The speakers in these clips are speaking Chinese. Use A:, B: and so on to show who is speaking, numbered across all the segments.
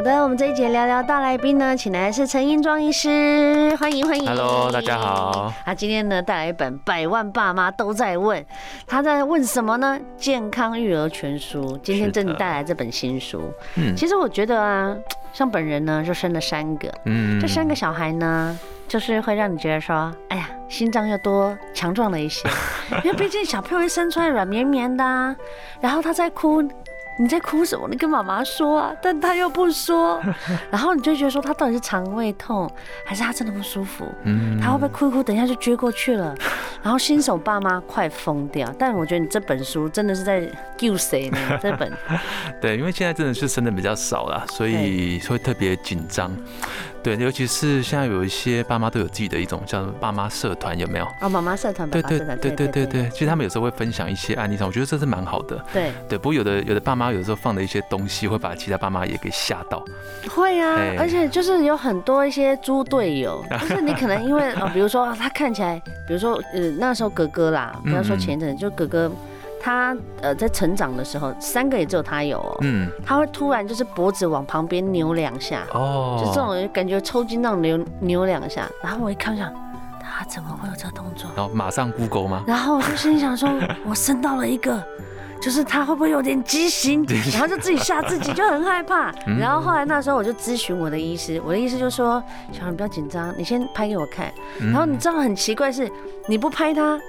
A: 好的，我们这一节聊聊大来宾呢，请来的是陈英庄医师，欢迎欢迎。
B: Hello，大家好。
A: 他今天呢带来一本《百万爸妈都在问》，他在问什么呢？健康育儿全书。今天真的带来这本新书。嗯，其实我觉得啊，像本人呢就生了三个，嗯，这三个小孩呢，就是会让你觉得说，哎呀，心脏又多强壮了一些，因为毕竟小朋友一生出来软绵绵的，啊，然后他在哭。你在哭什么？你跟妈妈说啊，但他又不说，然后你就觉得说他到底是肠胃痛，还是他真的不舒服？嗯，他会不会哭一哭，等一下就撅过去了？然后新手爸妈快疯掉。但我觉得你这本书真的是在救谁呢？这本
B: 对，因为现在真的是生的比较少了，所以会特别紧张。对，尤其是现在有一些爸妈都有自己的一种叫做爸妈社团，有没有？
A: 哦，妈妈社团，
B: 对对对对对对对。其实他们有时候会分享一些案例上，我觉得这是蛮好的。
A: 对
B: 对，不过有的有的爸妈有时候放的一些东西，会把其他爸妈也给吓到。
A: 会啊，而且就是有很多一些猪队友，就是你可能因为哦，比如说他看起来，比如说呃那时候哥哥啦，不要说前阵，就哥哥。他呃在成长的时候，三个也只有他有哦。嗯，他会突然就是脖子往旁边扭两下，哦，就这种感觉抽筋那种扭扭两下，然后我一看想，他怎么会有这个动作？
B: 然后马上 Google 吗？
A: 然后我就心想说，我生到了一个，就是他会不会有点畸形？然后就自己吓自己，就很害怕。然后后来那时候我就咨询我的医师，我的医师就说，小孩不要紧张，你先拍给我看。然后你知道很奇怪是，你不拍他。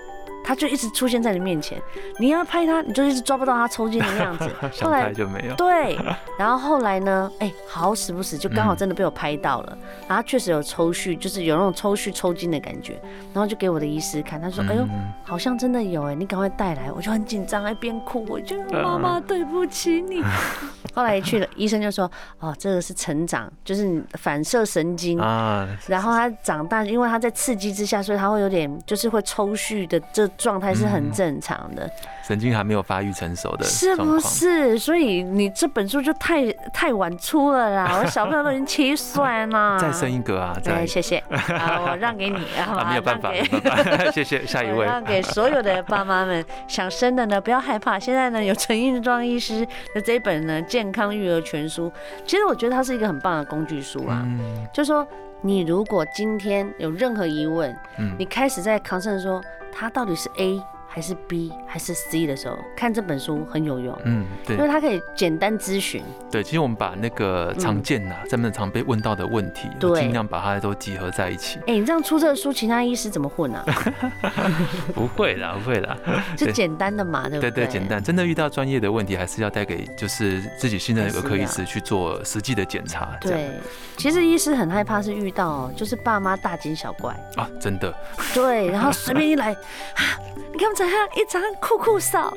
A: 他就一直出现在你面前，你要拍他，你就一直抓不到他抽筋的样子。
B: 后来就没有。
A: 对，然后后来呢？哎、欸，好死不死，就刚好真的被我拍到了。嗯、然后确实有抽搐，就是有那种抽搐抽筋的感觉。然后就给我的医师看，他说：“哎呦，好像真的有哎，你赶快带来。”我就很紧张，还边哭，我就 妈妈对不起你。后来一去了，医生就说：“哦，这个是成长，就是反射神经啊。然后他长大，因为他在刺激之下，所以他会有点就是会抽搐的这。”状态是很正常的，
B: 神经还没有发育成熟的，
A: 是不是？所以你这本书就太太晚出了啦！我小朋友都已经七岁了，
B: 再生一个啊！
A: 对，谢谢，好，我让给你，好
B: 没有办法，谢谢，下一位，
A: 让给所有的爸妈们，想生的呢，不要害怕。现在呢，有陈英庄医师的这一本呢《健康育儿全书》，其实我觉得它是一个很棒的工具书啊。就说你如果今天有任何疑问，你开始在 concern 说。它到底是 A 还是 B 还是 C 的时候，看这本书很有用。嗯，对，因为它可以简单咨询。
B: 对，其实我们把那个常见呐，在门常被问到的问题，尽量把它都集合在一起。
A: 哎，你这样出这个书，其他医师怎么混啊？
B: 不会啦，不会啦，
A: 就简单的嘛，对不对？
B: 对对，简单。真的遇到专业的问题，还是要带给就是自己信任的儿科医师去做实际的检查。对，
A: 其实医师很害怕是遇到就是爸妈大惊小怪
B: 啊，真的。
A: 对，然后随便一来，你看。一张酷酷扫，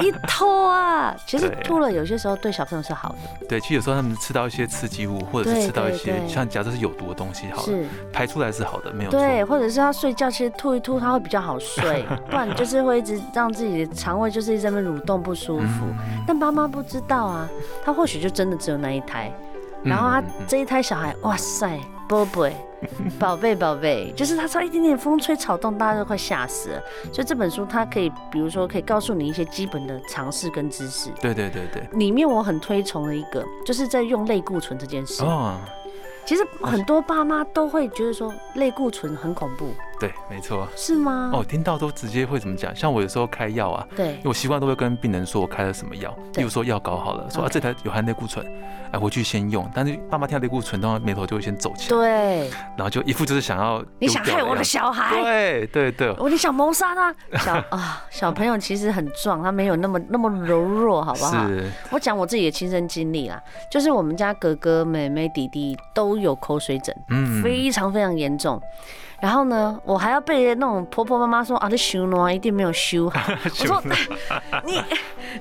A: 一拖啊！其实吐了，有些时候对小朋友是好的。
B: 对，其实有时候他们吃到一些刺激物，或者是吃到一些像假设是有毒的东西，好，是排出来是好的，没有错。
A: 对，或者是他睡觉，其实吐一吐他会比较好睡，不然就是会一直让自己的肠胃就是一直在那蠕动不舒服。但爸妈不知道啊，他或许就真的只有那一胎，然后他这一胎小孩，哇塞，宝贝。宝贝，宝贝，就是他只要一点点风吹草动，大家都快吓死了。所以这本书它可以，比如说可以告诉你一些基本的常识跟知识。
B: 对对对对。
A: 里面我很推崇的一个，就是在用类固醇这件事。哦。其实很多爸妈都会觉得说类固醇很恐怖。
B: 对，没错。
A: 是吗？
B: 哦，听到都直接会怎么讲？像我有时候开药啊，对，我习惯都会跟病人说我开了什么药。比如说药膏好了，说啊这台有含类固醇，哎回去先用。但是爸妈听到类固醇，都眉头就会先皱起来。对。然后就一副就是想要
A: 你想害我的小孩。
B: 对对对。
A: 我你想谋杀他？小啊小朋友其实很壮，他没有那么那么柔弱，好不好？是。我讲我自己的亲身经历啦，就是我们家哥哥妹妹弟弟都有口水疹，嗯，非常非常严重。然后呢，我还要被那种婆婆妈妈说啊，这修呢一定没有修好。我说你，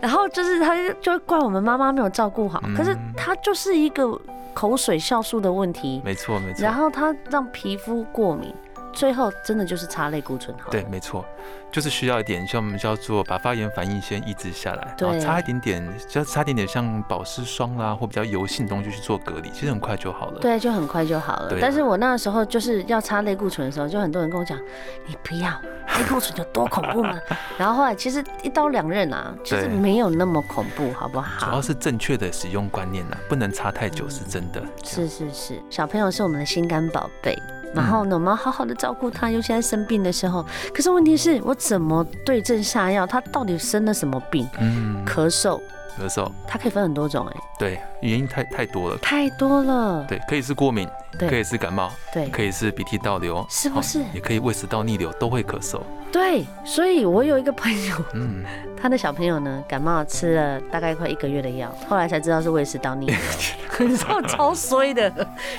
A: 然后就是他就会怪我们妈妈没有照顾好。可是他就是一个口水酵素的问题，
B: 没错没错。
A: 然后他让皮肤过敏，最后真的就是擦类固醇好。
B: 对，没错，就是需要一点像我们叫做把发炎反应先抑制下来，对，然后擦一点点，就擦一点点像保湿霜啦或比较油性的东西去做隔离，其实很快就好了。
A: 对，就很快就好了。啊、但是我那个时候就是要擦类固醇的时候，就很多人跟我讲，你不要 类固醇有多恐怖吗？然后后来其实一刀两刃啊，其实没有那么恐怖，好不好？
B: 主要是正确的使用观念呐、啊，不能擦太久，是真的。
A: 是是是，小朋友是我们的心肝宝贝。然后呢，我们要好好的照顾他，尤其在生病的时候。可是问题是我怎么对症下药？他到底生了什么病？嗯，咳嗽。
B: 咳嗽，
A: 它可以分很多种哎。
B: 对，原因太太多了。
A: 太多了。
B: 对，可以是过敏，对，可以是感冒，对，可以是鼻涕倒流，
A: 是不是？
B: 也可以胃食道逆流，都会咳嗽。
A: 对，所以我有一个朋友，嗯，他的小朋友呢，感冒吃了大概快一个月的药，后来才知道是胃食道逆流，你知道超衰的，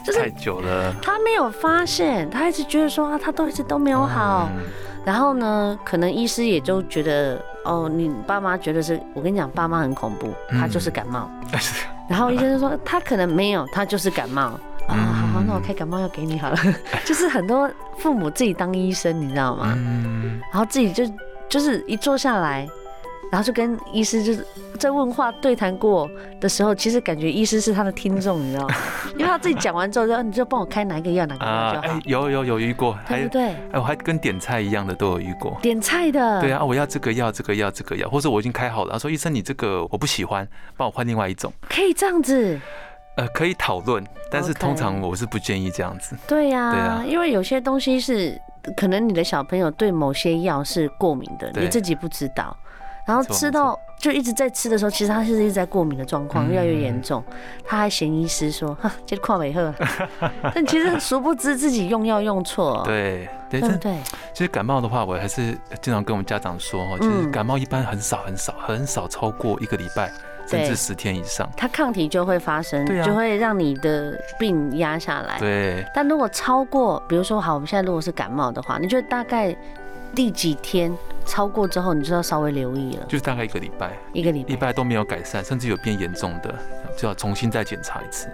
B: 就是太久了。
A: 他没有发现，他一直觉得说啊，他都一直都没有好。然后呢，可能医师也就觉得，哦，你爸妈觉得是，我跟你讲，爸妈很恐怖，他就是感冒。嗯、然后医生就说，他可能没有，他就是感冒。啊、好好，那我开感冒药给你好了。就是很多父母自己当医生，你知道吗？嗯、然后自己就就是一坐下来。然后就跟医师就是在问话对谈过的时候，其实感觉医师是他的听众，你知道吗？因为他自己讲完之后，就你就帮我开哪一个药，哪个药就好。
B: 哎，有有有遇过，
A: 对不对？哎，
B: 我还跟点菜一样的都有遇过。
A: 点菜的。
B: 对啊，我要这个药，这个药，这个药，或者我已经开好了，说医生你这个我不喜欢，帮我换另外一种。
A: 可以这样子。
B: 呃，可以讨论，但是通常我是不建议这样子。
A: 对呀，对啊，因为有些东西是可能你的小朋友对某些药是过敏的，你自己不知道。然后吃到就一直在吃的时候，其实他是一直在过敏的状况，越来越严重。他还嫌医师说：“ 哈，这跨美鹤。”但其实殊不知自己用药用错。
B: 对对对对。其实感冒的话，我还是经常跟我们家长说哈，就是感冒一般很少很少很少超过一个礼拜，甚至十天以上，
A: 它抗体就会发生，就会让你的病压下来。
B: 对。
A: 但如果超过，比如说好，我们现在如果是感冒的话，你觉得大概？第几天超过之后，你就要稍微留意了。
B: 就是大概一个礼拜，
A: 一个礼拜，
B: 礼拜都没有改善，甚至有变严重的，就要重新再检查一次。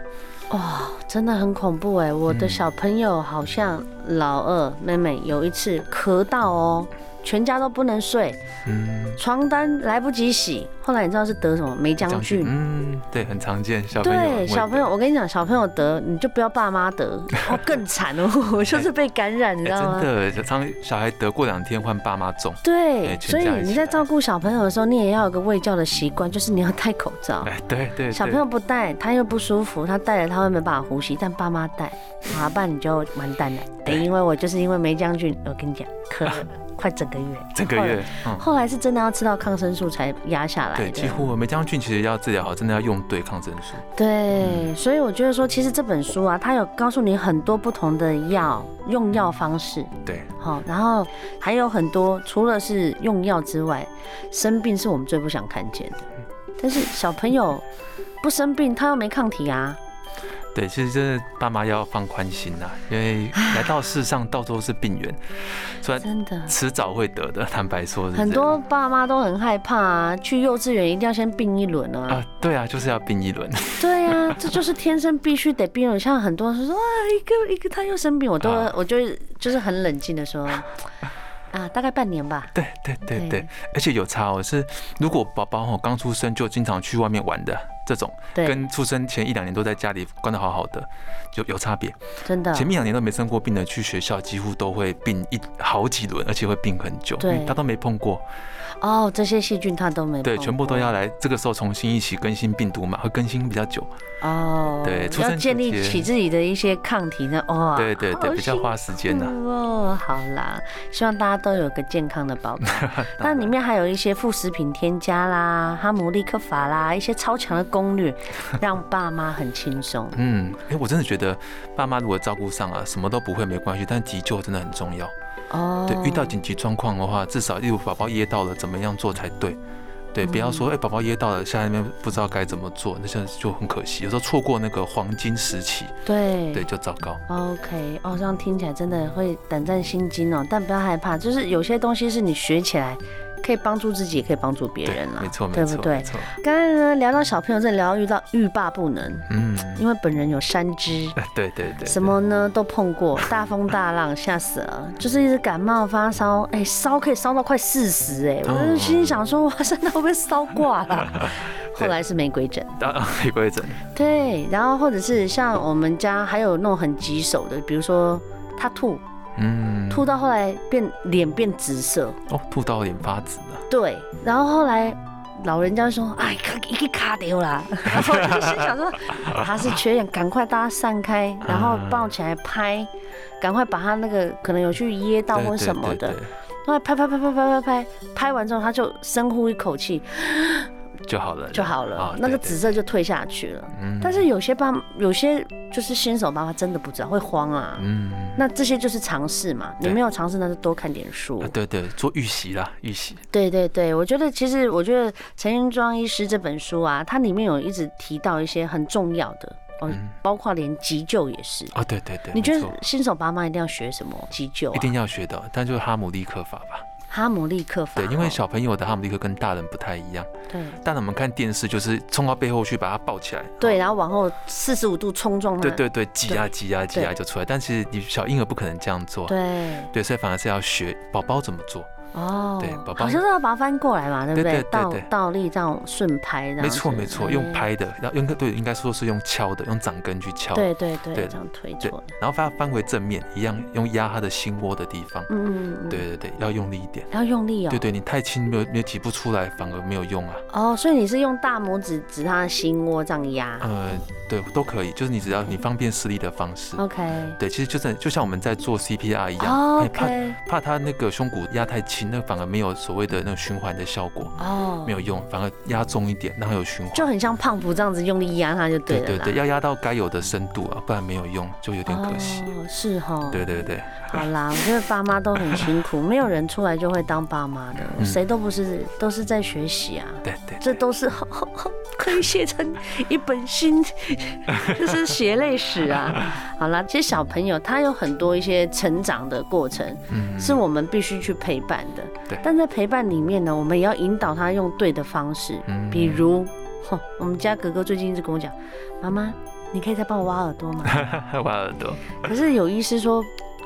A: 哇、哦，真的很恐怖哎！我的小朋友好像老二妹妹有一次咳到哦。全家都不能睡，嗯，床单来不及洗，后来你知道是得什么？霉将菌，
B: 嗯，对，很常见，小朋友。
A: 对，小朋友，我跟你讲，小朋友得，你就不要爸妈得，哦，更惨哦，我就是被感染，你知道吗？
B: 真的，常小孩得过两天换爸妈中。
A: 对，所以你在照顾小朋友的时候，你也要有个卫教的习惯，就是你要戴口罩。
B: 哎，对对。
A: 小朋友不戴，他又不舒服，他戴了他会没办法呼吸，但爸妈戴，啊，不然你就完蛋了。哎，因为我就是因为梅将军，我跟你讲，咳了。快整个月，
B: 整个月，
A: 嗯，后来是真的要吃到抗生素才压下来。
B: 对，几乎梅将军其实要治疗好，真的要用对抗生素。
A: 对，嗯，所以我觉得说，其实这本书啊，它有告诉你很多不同的药用药方式。
B: 对，
A: 好，然后还有很多，除了是用药之外，生病是我们最不想看见的。但是小朋友不生病，他又没抗体啊。
B: 对，其实真的爸妈要放宽心呐，因为来到世上到处都是病源，所以真的迟早会得的。坦白说，
A: 很多爸妈都很害怕啊，去幼稚园一定要先病一轮啊。
B: 啊，对啊，就是要病一轮。
A: 对啊，这就是天生必须得病了。像很多人说哇，一个一个他又生病，我都我就就是很冷静的说。啊，大概半年吧。
B: 对对对对，对，而且有差哦。是如果宝宝哦刚出生就经常去外面玩的这种，跟出生前一两年都在家里关得好好的，就有差别。真的，前面两年都没生过病的，去学校几乎都会病一好几轮，而且会病很久。对，他都没碰过。
A: 哦，这些细菌它都没
B: 对，全部都要来这个时候重新一起更新病毒嘛，会更新比较久。哦，对，要
A: 建立起自己的一些抗体呢。哦，
B: 对对对，比较花时间呢。
A: 哦，好啦，希望大家都有个健康的宝宝。那里面还有一些副食品添加啦，哈姆立克法啦，一些超强的攻略，让爸妈很轻松。
B: 嗯，哎，我真的觉得爸妈如果照顾上啊，什么都不会没关系，但急救真的很重要。哦，对，遇到紧急状况的话，至少例如宝宝噎到了，怎么样做才对？对，不要说哎，宝宝噎到了，下面不知道该怎么做，那现在就很可惜。有时候错过那个黄金时期，对对，就糟糕。
A: OK，哦，这样听起来真的会胆战心惊哦，但不要害怕，就是有些东西是你学起来可以帮助自己，也可以帮助别人啦。
B: 没错，
A: 对不对？刚刚呢聊到小朋友，真的聊到遇到欲罢不能。嗯，因为本人有三只。
B: 对对对。
A: 什么呢？都碰过，大风大浪，吓死了。就是一直感冒发烧，哎，烧可以烧到快四十，哎，我就心想说，哇真的会不会烧挂了？后来是玫瑰疹。
B: 玫瑰疹。
A: 对，然后或者是像我们家还有那种很棘手的，比如说他吐。嗯，吐到后来变脸变紫色
B: 哦，吐到脸发紫了。
A: 对，然后后来老人家说：“哎，一个卡丢了。”然后我就心想说：“ 他是缺氧，赶快大家散开，然后抱起来拍，赶快把他那个可能有去噎到或什么的，然后拍拍拍拍拍拍拍，拍完之后他就深呼一口气。”
B: 就好了，
A: 就好了，哦、那个紫色就退下去了。嗯，但是有些爸，有些就是新手爸妈真的不知道，会慌啊。嗯，那这些就是尝试嘛。对你没有尝试，那就多看点书。
B: 对对，做预习啦，预习。
A: 对对对，我觉得其实我觉得陈云庄医师这本书啊，它里面有一直提到一些很重要的嗯，包括连急救也是。
B: 啊、哦，对对对。
A: 你觉得新手爸妈一定要学什么急救、啊？
B: 一定要学的，但就是哈姆立克法吧。
A: 哈姆立克法，
B: 对，因为小朋友的哈姆立克跟大人不太一样。对，大人我们看电视就是冲到背后去把他抱起来，
A: 对，然后往后四十五度冲撞他，
B: 对对对，挤啊挤啊挤啊就出来。但其实你小婴儿不可能这样做，对。对，所以反而是要学宝宝怎么做。哦，对，宝宝好像
A: 是要把它翻过来嘛，对不对？倒倒立这样顺拍，
B: 没错没错，用拍的，要用对，应该说是用敲的，用掌根去敲，
A: 对对对，这样推错。
B: 然后翻翻回正面，一样用压他的心窝的地方，嗯嗯对对对，要用力一点，
A: 要用力哦，
B: 对对，你太轻没有没有挤不出来，反而没有用啊。
A: 哦，所以你是用大拇指指他的心窝这样压？
B: 呃，对，都可以，就是你只要你方便施力的方式。
A: OK，
B: 对，其实就是就像我们在做 CPR 一样，
A: 怕
B: 怕他那个胸骨压太轻，那反而没有。所谓的那个循环的效果哦，没有用，反而压重一点，然后有循环，
A: 就很像胖虎这样子用力压它就对了。
B: 对对对，要压到该有的深度啊，不然没有用，就有点可惜。
A: 哦，是哈。
B: 对对对。
A: 好啦，我觉得爸妈都很辛苦，没有人出来就会当爸妈的，谁都不是，都是在学习啊。
B: 对对，
A: 这都是好好好，可以写成一本新，就是血泪史啊。好啦，其实小朋友他有很多一些成长的过程，嗯是我们必须去陪伴的。对，但在陪伴里面呢，我们也要引导他用对的方式。比如，我们家哥哥最近一直跟我讲，妈妈，你可以再帮我挖耳朵吗？
B: 挖耳朵。
A: 可是有医师说。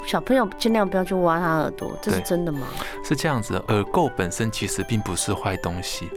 A: 小朋友尽量不要去挖他耳朵，这是真的吗？
B: 是这样子的，耳垢本身其实并不是坏东西，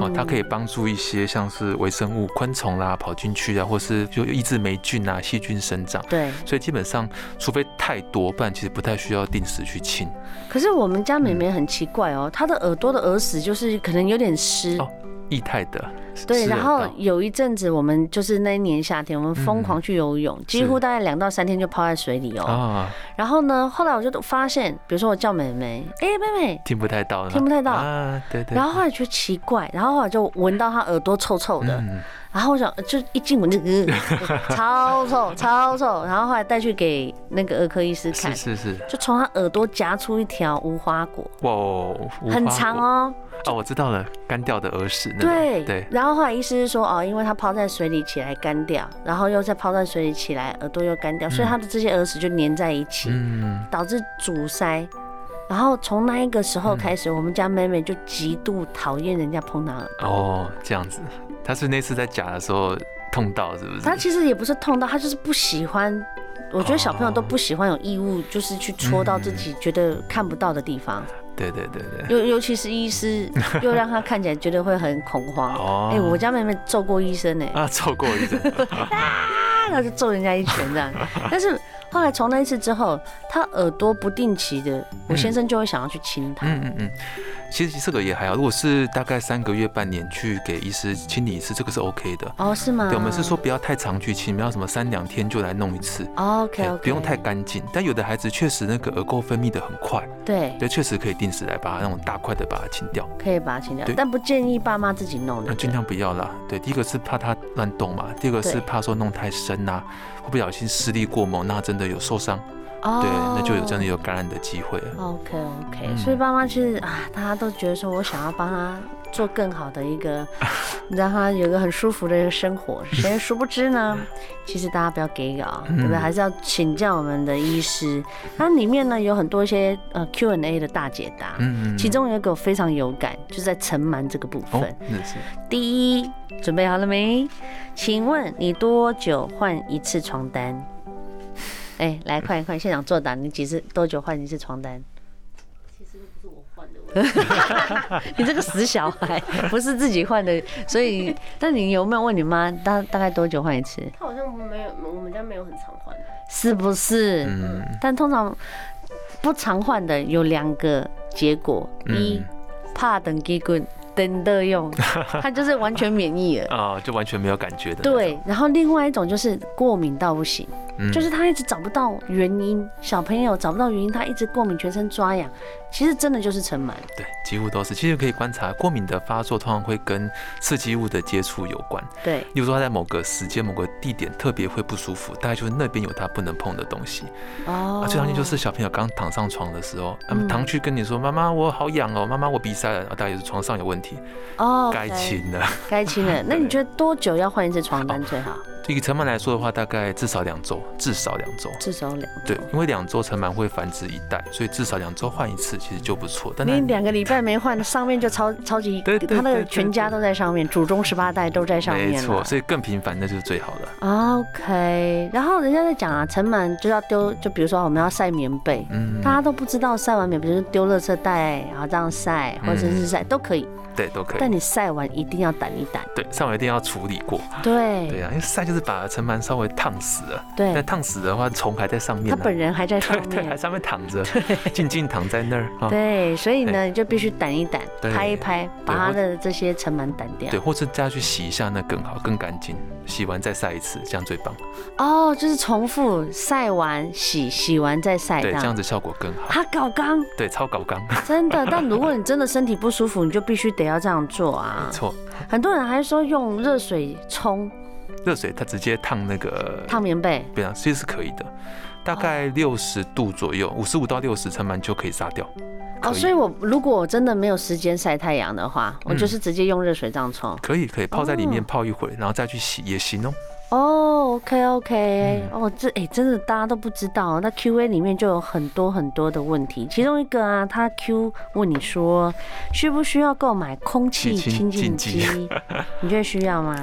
B: 哦，它可以帮助一些像是微生物、昆虫啦跑进去啊，或是就抑制霉菌啊、细菌生长。对，所以基本上除非太多，不然其实不太需要定时去清。
A: 可是我们家妹妹很奇怪哦，她的耳朵的耳屎就是可能有点湿。哦
B: 液态的，
A: 对，然后有一阵子我们就是那一年夏天，我们疯狂去游泳，几乎大概两到三天就泡在水里哦。然后呢，后来我就发现，比如说我叫妹妹，哎，妹妹，
B: 听不太到，
A: 听不太到啊，对对。然后后来觉得奇怪，然后后来就闻到她耳朵臭臭的，然后我想就一进门就 超臭超臭，然后后来带去给那个儿科医师看，
B: 是是是，
A: 就从她耳朵夹出一条无花果，
B: 哇，
A: 很长哦。
B: 哦，我知道了，干掉的耳屎。
A: 对对。然后后后来医师是说，哦，因为他泡在水里起来干掉，然后又再泡在水里起来，耳朵又干掉，所以他的这些耳屎就粘在一起，导致阻塞。然后从那一个时候开始，我们家妹妹就极度讨厌人家碰她耳朵。
B: 哦，这样子。她是那次在夹的时候痛到，是不是？
A: 她其实也不是痛到，她就是不喜欢。我觉得小朋友都不喜欢有异物，就是去戳到自己觉得看不到的地方。
B: 对对对对，
A: 尤尤其是医师，又让他看起来觉得会很恐慌。哦，哎，我家妹妹揍过医生呢。
B: 啊，揍过医生，
A: 啊，然后就揍人家一拳这样。但是后来从那一次之后，他耳朵不定期的，我先生就会想要去亲他。嗯嗯嗯。
B: 其实这个也还好，如果是大概三个月、半年去给医师清理一次，这个是 OK 的。
A: 哦，是吗？
B: 对，我们是说不要太常去清，不要什么三两天就来弄一次。
A: OK OK。
B: 不用太干净，但有的孩子确实那个耳垢分泌的很快。
A: 对。
B: 对，确实可以定时来把它那种大块的把它清掉。
A: 可以把它清掉，但不建议爸妈自己弄的。
B: 尽量不要啦。对，第一个是怕它乱动嘛，第二个是怕说弄太深呐，会不小心施力过猛，那真的有受伤。哦，对，那就有真的有感染的机会。
A: OK OK，所以爸妈其实啊，大家都觉得说我想要帮他做更好的一个，让他有一个很舒服的一个生活。谁殊不知呢？其实大家不要给稿，对不对？还是要请教我们的医师。它里面呢有很多一些呃 Q&A 的大解答，嗯其中有一个我非常有感，就是在尘螨这个部分。第一，准备好了没？请问你多久换一次床单？哎，来快快，现场作答，你几次多久换一次床单？你这个死小孩，不是自己换的，所以，但你有没有问你妈大大概多久换一次？
C: 她好像没有，我们家没有很常换，
A: 是不是？嗯。但通常不常换的有两个结果：一，怕等结棍。等的用，他就是完全免疫了
B: 啊，就完全没有感觉的。
A: 对，然后另外一种就是过敏到不行，就是他一直找不到原因，小朋友找不到原因，他一直过敏，全身抓痒。其实真的就是尘螨，
B: 对，几乎都是。其实可以观察，过敏的发作通常会跟刺激物的接触有关。
A: 对，
B: 例如说他在某个时间、某个地点特别会不舒服，大概就是那边有他不能碰的东西。哦。最常见就是小朋友刚躺上床的时候，他们躺去跟你说：“妈妈，我好痒哦，妈妈，我鼻塞了。”大概就是床上有问题。哦。该清了。
A: 该清了。那你觉得 多久要换一次床单最好？
B: 以尘螨来说的话，大概至少两周，至少两周，
A: 至少两周。
B: 对，因为两周尘螨会繁殖一代，所以至少两周换一次，其实就不错。但
A: 你两个礼拜没换，上面就超超级，对，他那个全家都在上面，祖宗十八代都在上面。
B: 没错，所以更频繁那就是最好的。
A: OK，然后人家在讲啊，尘螨就要丢，就比如说我们要晒棉被，嗯，大家都不知道晒完棉被就是丢垃圾袋，然后这样晒，或者是晒都可以。
B: 对，都可以。
A: 但你晒完一定要掸一掸。
B: 对，晒完一定要处理过。
A: 对。
B: 对啊，因为晒就是把尘螨稍微烫死了。
A: 对。
B: 那烫死的话，虫还在上面。
A: 他本人还在上面。
B: 对，还上面躺着。对。静静躺在那儿。
A: 对，所以呢，你就必须掸一掸，拍一拍，把它的这些尘螨掸掉。
B: 对，或者再去洗一下，那更好，更干净。洗完再晒一次，这样最棒。
A: 哦，就是重复晒完洗，洗完再晒。
B: 对，这样子效果更好。
A: 他搞刚。
B: 对，超搞刚。
A: 真的，但如果你真的身体不舒服，你就必须得要这样做。啊，
B: 没错，
A: 很多人还说用热水冲，
B: 热水它直接烫那个
A: 烫棉被，
B: 对啊，其实是可以的，大概六十度左右，五十五到六十尘螨就可以杀掉。
A: 哦，所以我如果我真的没有时间晒太阳的话，我就是直接用热水这样冲，
B: 可以可以泡在里面泡一会，然后再去洗也行哦。
A: 哦，OK OK，哦，这哎，真的大家都不知道，那 QA 里面就有很多很多的问题，其中一个啊，他 Q 问你说，需不需要购买空气清净机？你觉得需要吗？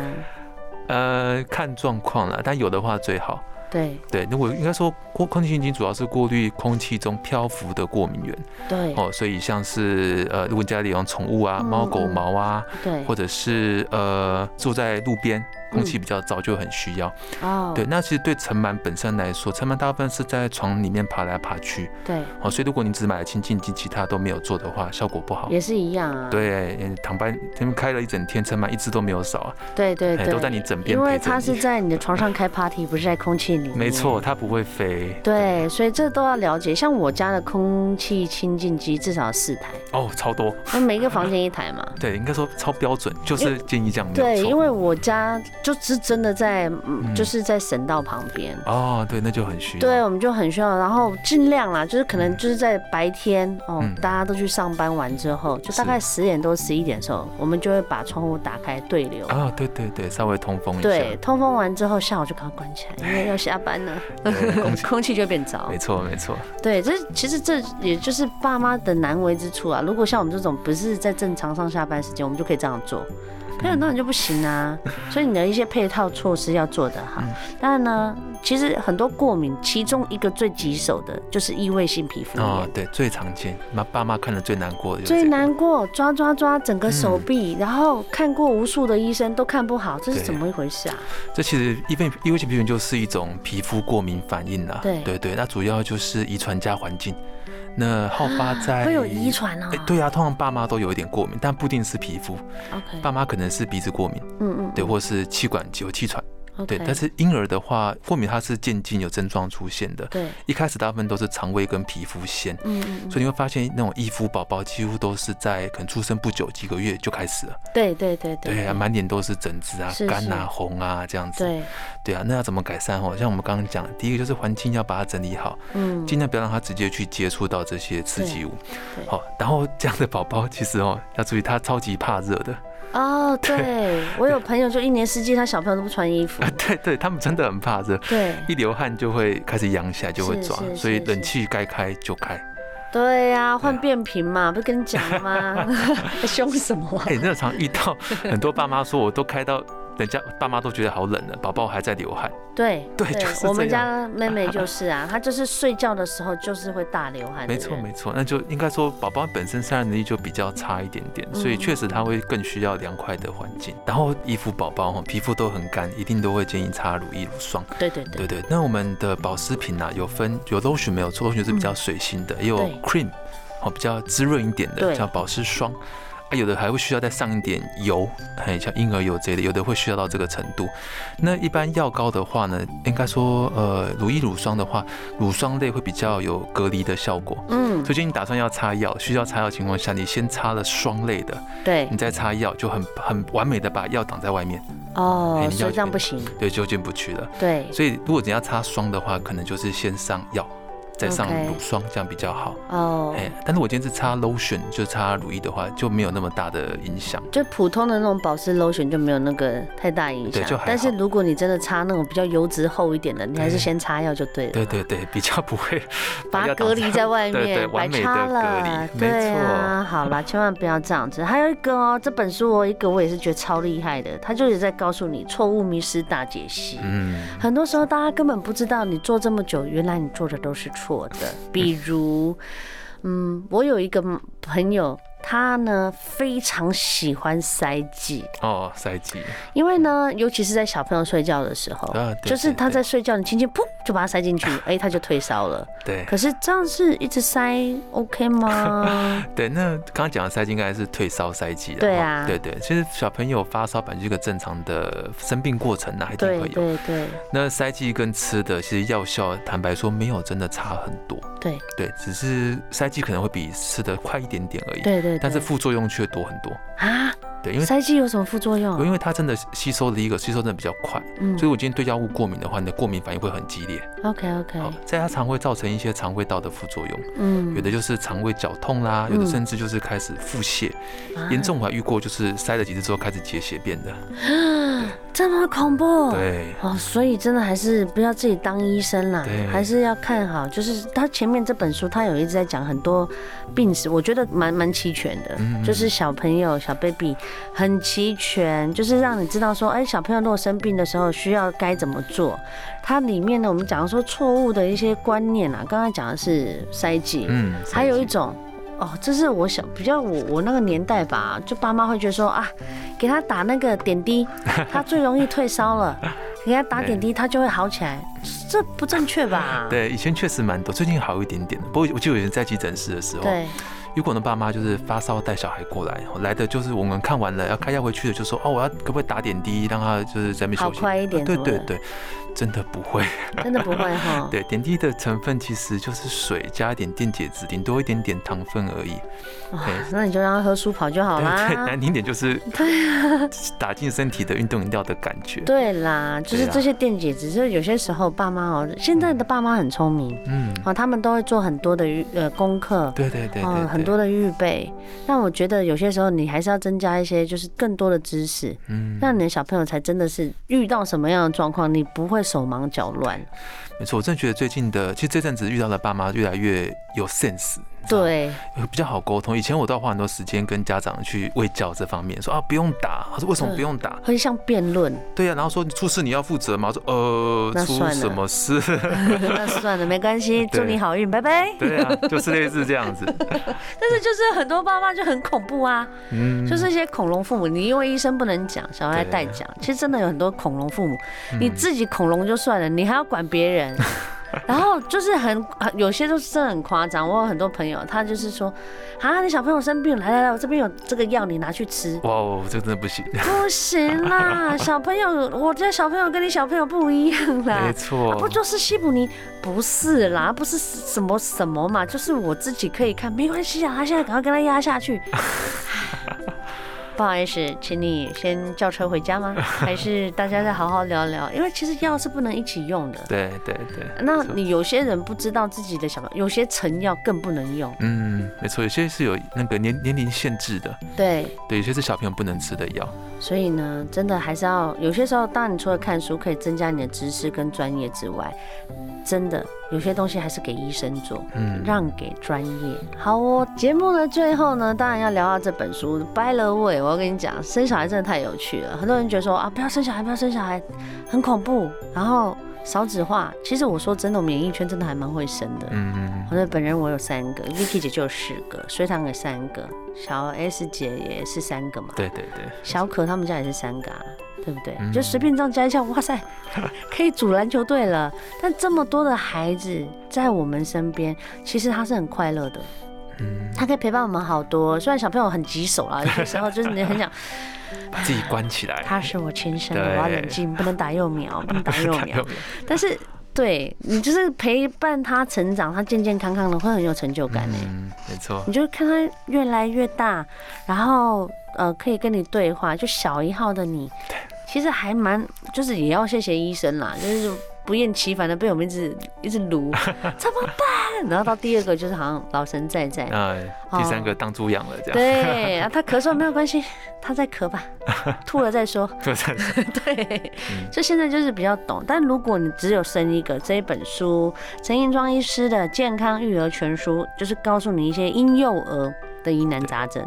B: 呃，看状况了，但有的话最好。
A: 对
B: 对，那我应该说，过空气清新主要是过滤空气中漂浮的过敏源。
A: 对
B: 哦，所以像是呃，如果家里养宠物啊，猫狗毛啊，对，或者是呃，住在路边。空气比较糟就很需要哦。对，那其实对尘螨本身来说，尘螨大部分是在床里面爬来爬去。
A: 对。
B: 哦，所以如果你只买了清净机，其他都没有做的话，效果不好。
A: 也是一样啊。
B: 对，躺班他们开了一整天，尘螨一只都没有少啊。
A: 对对对。
B: 都在你枕边。
A: 因为它是在你的床上开 party，不是在空气里面。
B: 没错，它不会飞。
A: 对，所以这都要了解。像我家的空气清净机至少四台。
B: 哦，超多。
A: 那每一个房间一台嘛。
B: 对，应该说超标准，就是建议这样。
A: 对，因为我家就是真的。在就是在省道旁边
B: 哦，对，那就很需要。
A: 对，我们就很需要，然后尽量啦，就是可能就是在白天哦，大家都去上班完之后，就大概十点多十一点的时候，我们就会把窗户打开对流
B: 啊，对对对，稍微通风一下。
A: 对，通风完之后，下午就赶快关起来，因为要下班了，空气就会变糟。
B: 没错没错。
A: 对，这其实这也就是爸妈的难为之处啊。如果像我们这种不是在正常上下班时间，我们就可以这样做。那很多人就不行啊，所以你的一些配套措施要做得好。当然呢，其实很多过敏，其中一个最棘手的就是异位性皮肤炎。哦，
B: 对，最常见，妈爸妈看了最难过的。
A: 最难过，抓抓抓整个手臂，然后看过无数的医生都看不好，这是怎么一回事啊？
B: 这其实异位异位性皮肤炎就是一种皮肤过敏反应啦。
A: 对
B: 对对，那主要就是遗传加环境。那好发在
A: 会有遗传哦。
B: 对啊，通常爸妈都有一点过敏，但不一定是皮肤。OK，爸妈可能是鼻子过敏，嗯嗯，对，或是气管有气喘，对，但是婴儿的话，过敏它是渐进有症状出现的。
A: 对，
B: 一开始大部分都是肠胃跟皮肤先。
A: 嗯，嗯，嗯，
B: 所以你会发现那种易肤宝宝几乎都是在可能出生不久几个月就开始了。
A: 对对对对。
B: 对啊，满脸都是疹子啊、干啊、红啊这样子。
A: 对。
B: 对啊，那要怎么改善哦？像我们刚刚讲的，第一个就是环境要把它整理好，嗯，尽量不要让它直接去接触到这些刺激物。好，然后这样的宝宝其实哦要注意，他超级怕热的。
A: 哦，对，我有朋友就一年四季他小朋友都不穿衣服。
B: 对对，他们真的很怕热，
A: 对，
B: 一流汗就会开始痒起来，就会抓，所以冷气该开就开。
A: 对呀，换变频嘛，不是跟你讲了吗？凶什么？
B: 哎，那常遇到很多爸妈说，我都开到。人家爸妈都觉得好冷了，宝宝还在流汗。
A: 对
B: 对，就是
A: 我们家妹妹就是啊，她就是睡觉的时候就是会大流汗。
B: 没错没错，那就应该说宝宝本身散热能力就比较差一点点，所以确实他会更需要凉快的环境。然后衣服宝宝哈，皮肤都很干，一定都会建议擦乳液乳霜。
A: 对对对
B: 对对。那我们的保湿品呢，有分有 lotion 没有错，lotion 是比较水性的，也有 cream 哦，比较滋润一点的叫保湿霜。啊，有的还会需要再上一点油，哎，像婴儿油之类的，有的会需要到这个程度。那一般药膏的话呢，应该说，呃，乳液、乳霜的话，乳霜类会比较有隔离的效果。嗯，所以你打算要擦药，需要擦药情况下，你先擦了霜类的，
A: 对，
B: 你再擦药，就很很完美的把药挡在外面。
A: 哦，所以这样不行。
B: 对，就进不去了。
A: 对，
B: 所以如果你要擦霜的话，可能就是先上药。再上乳霜，这样比较好哦。哎，但是我今天是擦 lotion，就擦乳液的话，就没有那么大的影响。
A: 就普通的那种保湿 lotion 就没有那个太大影响。
B: 对，就还好。
A: 但是如果你真的擦那种比较油脂厚一点的，你还是先擦药就对了。
B: 对对对，比较不会
A: 把它隔离在外面，白擦了。对啊，好啦，千万不要这样子。还有一个哦，这本书我一个我也是觉得超厉害的，他就是在告诉你错误迷失大解析。嗯，很多时候大家根本不知道，你做这么久，原来你做的都是错。错的，比如，嗯，我有一个朋友。他呢非常喜欢塞剂
B: 哦，塞剂，
A: 因为呢，尤其是在小朋友睡觉的时候，就是他在睡觉，你轻轻噗就把它塞进去，哎，他就退烧了。
B: 对，
A: 可是这样是一直塞 OK 吗？
B: 对，那刚刚讲的塞剂应该是退烧塞剂了。
A: 对啊，
B: 对对，其实小朋友发烧本来就是一个正常的生病过程啊，一定会有。
A: 对对。
B: 那塞剂跟吃的其实药效，坦白说没有真的差很多。
A: 对
B: 对，只是塞剂可能会比吃的快一点点而已。
A: 对对。
B: 但是副作用却多很多。
A: 啊！
B: 对，因为
A: 塞剂有什么副作用？
B: 因为它真的吸收的一个吸收真的比较快，嗯，所以我今天对药物过敏的话，你的过敏反应会很激烈。
A: OK OK，好
B: 在它常会造成一些肠胃道的副作用，嗯，有的就是肠胃绞痛啦，有的甚至就是开始腹泻，严重我还遇过就是塞了几次之后开始结血便的，
A: 这么恐怖？
B: 对，
A: 哦，所以真的还是不要自己当医生啦，还是要看好。就是他前面这本书，他有一直在讲很多病史，我觉得蛮蛮齐全的，就是小朋友小 baby。很齐全，就是让你知道说，哎，小朋友如果生病的时候需要该怎么做。它里面呢，我们讲说错误的一些观念啊，刚刚讲的是塞剂，嗯，还有一种，哦，这是我小比较我我那个年代吧，就爸妈会觉得说啊，给他打那个点滴，他最容易退烧了，给他打点滴，他就会好起来，这不正确吧？
B: 对，以前确实蛮多，最近好一点点。不过我记得以前在急诊室的时候，对。如果呢，爸妈就是发烧带小孩过来，来的就是我们看完了要开药回去的，就说哦，我要可不可以打点滴，让他就是在那边休息。
A: 好快一点。
B: 对对对。真的不会，
A: 真的不会 哈。
B: 对，点滴的成分其实就是水加一点电解质，顶多一点点糖分而已。
A: 对，那你就让他喝舒跑就好啦。
B: 对，难听点就是 对啊，打进身体的运动饮料的感觉。
A: 对啦，就是这些电解质，就是有些时候爸妈哦，现在的爸妈很聪明，嗯，哦，他们都会做很多的呃功课，
B: 对对对，
A: 嗯，很多的预备。那我觉得有些时候你还是要增加一些，就是更多的知识，嗯，让你的小朋友才真的是遇到什么样的状况，你不会。手忙脚乱，
B: 没错，我真的觉得最近的，其实这阵子遇到的爸妈越来越有 sense。
A: 对，
B: 比较好沟通。以前我都要花很多时间跟家长去喂教这方面，说啊不用打，他说为什么不用打？
A: 很像辩论。
B: 对呀、啊，然后说出事你要负责吗？说呃，出什么事？
A: 那算了，没关系，祝你好运，拜拜。
B: 对啊，就是类似这样子。
A: 但是就是很多爸妈就很恐怖啊，嗯，就是一些恐龙父母，你因为医生不能讲，小孩代讲，其实真的有很多恐龙父母，你自己恐龙就算了，你还要管别人。然后就是很有些都是真的很夸张。我有很多朋友，他就是说，啊，你小朋友生病，来来来，我这边有这个药，你拿去吃。
B: 哇哦，这个真的不行。
A: 不行啦，小朋友，我家小朋友跟你小朋友不一样啦。
B: 没错。
A: 不就是西普尼？不是啦，不是什么什么嘛，就是我自己可以看，没关系啊。他现在赶快跟他压下去。不好意思，请你先叫车回家吗？还是大家再好好聊聊？因为其实药是不能一起用的。
B: 对对对。
A: 那你有些人不知道自己的小朋友，有些成药更不能用。
B: 嗯，没错，有些是有那个年年龄限制的。
A: 对
B: 对，有些是小朋友不能吃的药。
A: 所以呢，真的还是要有些时候，当然你除了看书可以增加你的知识跟专业之外，真的有些东西还是给医生做，嗯，让给专业。好哦，节目的最后呢，当然要聊到这本书。By the way，我要跟你讲，生小孩真的太有趣了。很多人觉得说啊，不要生小孩，不要生小孩，很恐怖。然后。少子化，其实我说真的，我们演艺圈真的还蛮会生的。嗯嗯。我说本人我有三个，Vicky 姐就有四个，隋棠有三个，小 S 姐也是三个嘛。
B: 对对对。
A: 小可他们家也是三个啊，对不对？嗯、就随便这样加一下，哇塞，可以组篮球队了。但这么多的孩子在我们身边，其实他是很快乐的。嗯。他可以陪伴我们好多，虽然小朋友很棘手啦，有些时候就是你很想。
B: 自己关起来，
A: 他是我亲生的，我要冷静，不能打幼苗，不能打 幼苗。但是，对你就是陪伴他成长，他健健康康的，会很有成就感呢。
B: 嗯，没错。
A: 你就看他越来越大，然后呃，可以跟你对话，就小一号的你，其实还蛮，就是也要谢谢医生啦，就是。不厌其烦的被我们一直一直撸，怎么办？然后到第二个就是好像老神在在，
B: 啊，第三个当猪养了这样。
A: 对啊，他咳嗽没有关系，他在咳吧，吐了再说。
B: 吐了再说。
A: 对，就现在就是比较懂。但如果你只有生一个，这一本书陈英庄医师的《健康育儿全书》，就是告诉你一些婴幼儿的疑难杂症，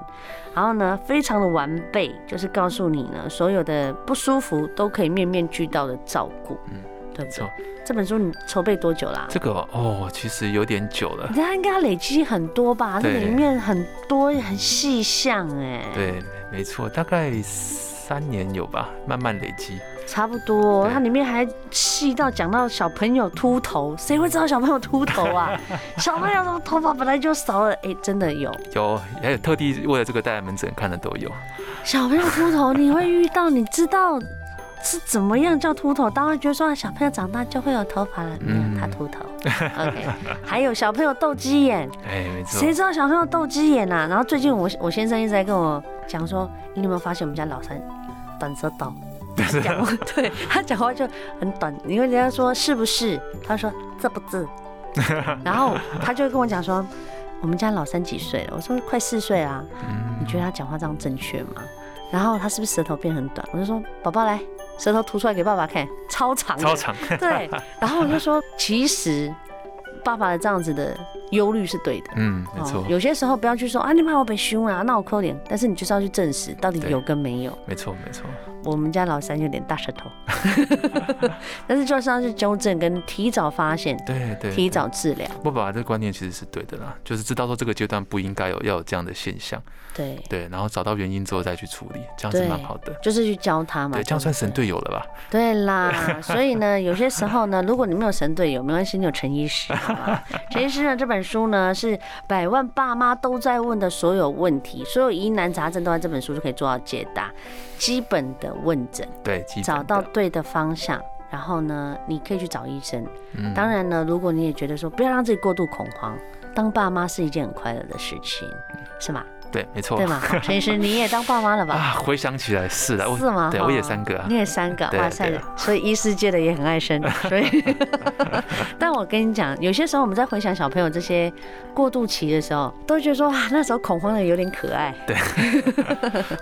A: 然后呢，非常的完备，就是告诉你呢，所有的不舒服都可以面面俱到的照顾。嗯。这本书你筹备多久啦？
B: 这个哦，其实有点久了。
A: 你看，应该累积很多吧？那里面很多很细项哎。
B: 对，没错，大概三年有吧，慢慢累积。
A: 差不多，它里面还细到讲到小朋友秃头，谁会知道小朋友秃头啊？小朋友的头发本来就少了，哎，真的有。
B: 有，还有特地为了这个带来门诊看的都有。
A: 小朋友秃头，你会遇到，你知道？是怎么样叫秃头？当然觉得说小朋友长大就会有头发了，没有他秃头。OK，还有小朋友斗鸡眼，
B: 哎，没错。
A: 谁知道小朋友斗鸡眼啊？然后最近我我先生一直在跟我讲说，你有没有发现我们家老三短舌头？讲话 对他讲话就很短，因为人家说是不是？他说这不是。然后他就会跟我讲说，我们家老三几岁了？我说快四岁啦。你觉得他讲话这样正确吗？然后他是不是舌头变很短？我就说宝宝来。舌头吐出来给爸爸看，超长，
B: 超长。
A: 对，然后我就说，其实爸爸的这样子的忧虑是对的。嗯，没错。有些时候不要去说啊，你怕我被凶啊，那我扣脸。但是你就是要去证实到底有跟没有。
B: 没错，没错。
A: 我们家老三有点大舌头，但是就是要去纠正跟提早发现，
B: 对对，
A: 提早治疗。
B: 我爸爸这个观念其实是对的啦，就是知道说这个阶段不应该有要有这样的现象，
A: 对
B: 对，然后找到原因之后再去处理，这样是蛮好的。
A: 就是去教他嘛，
B: 对，这样算神队友了吧？
A: 对啦，所以呢，有些时候呢，如果你没有神队友，没关系，你有陈医师，陈医师呢这本书呢，是百万爸妈都在问的所有问题，所有疑难杂症都在这本书就可以做到解答。基本的问诊，
B: 对，
A: 找到对的方向，然后呢，你可以去找医生。嗯，当然呢，如果你也觉得说不要让自己过度恐慌，当爸妈是一件很快乐的事情，是吗？
B: 对，没错。
A: 对吗？陈医师，你也当爸妈了吧？
B: 啊，回想起来是的，
A: 是吗？
B: 对，我也三个啊。
A: 你也三个，哇塞！所以医师界的也很爱生，所以。但我跟你讲，有些时候我们在回想小朋友这些过渡期的时候，都觉得说哇，那时候恐慌的有点可爱。
B: 对。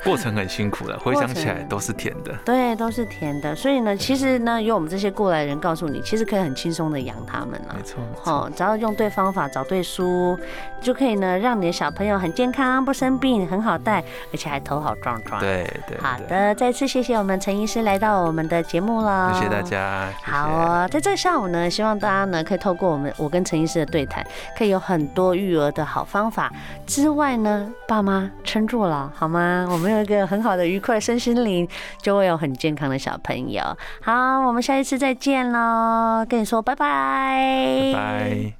B: 过程很辛苦的，回想起来都是甜的。
A: 对，都是甜的。所以呢，其实呢，有我们这些过来人告诉你，其实可以很轻松的养他们了。
B: 没错。哦，
A: 只要用对方法，找对书，就可以呢，让你的小朋友很健康，不生病，很好带，而且还头好壮壮。
B: 对对。
A: 好的，再次谢谢我们陈医师来到我们的节目了。
B: 谢谢大家。谢谢。
A: 好哦，在这个下午呢，希望大家呢可以透过我们我跟陈医师的对谈，可以有很多育儿的好方法。之外呢，爸妈撑住了好吗？我们有一个很好的愉快身心灵，就会有很健康的小朋友。好，我们下一次再见喽，跟你说拜拜。
B: 拜拜。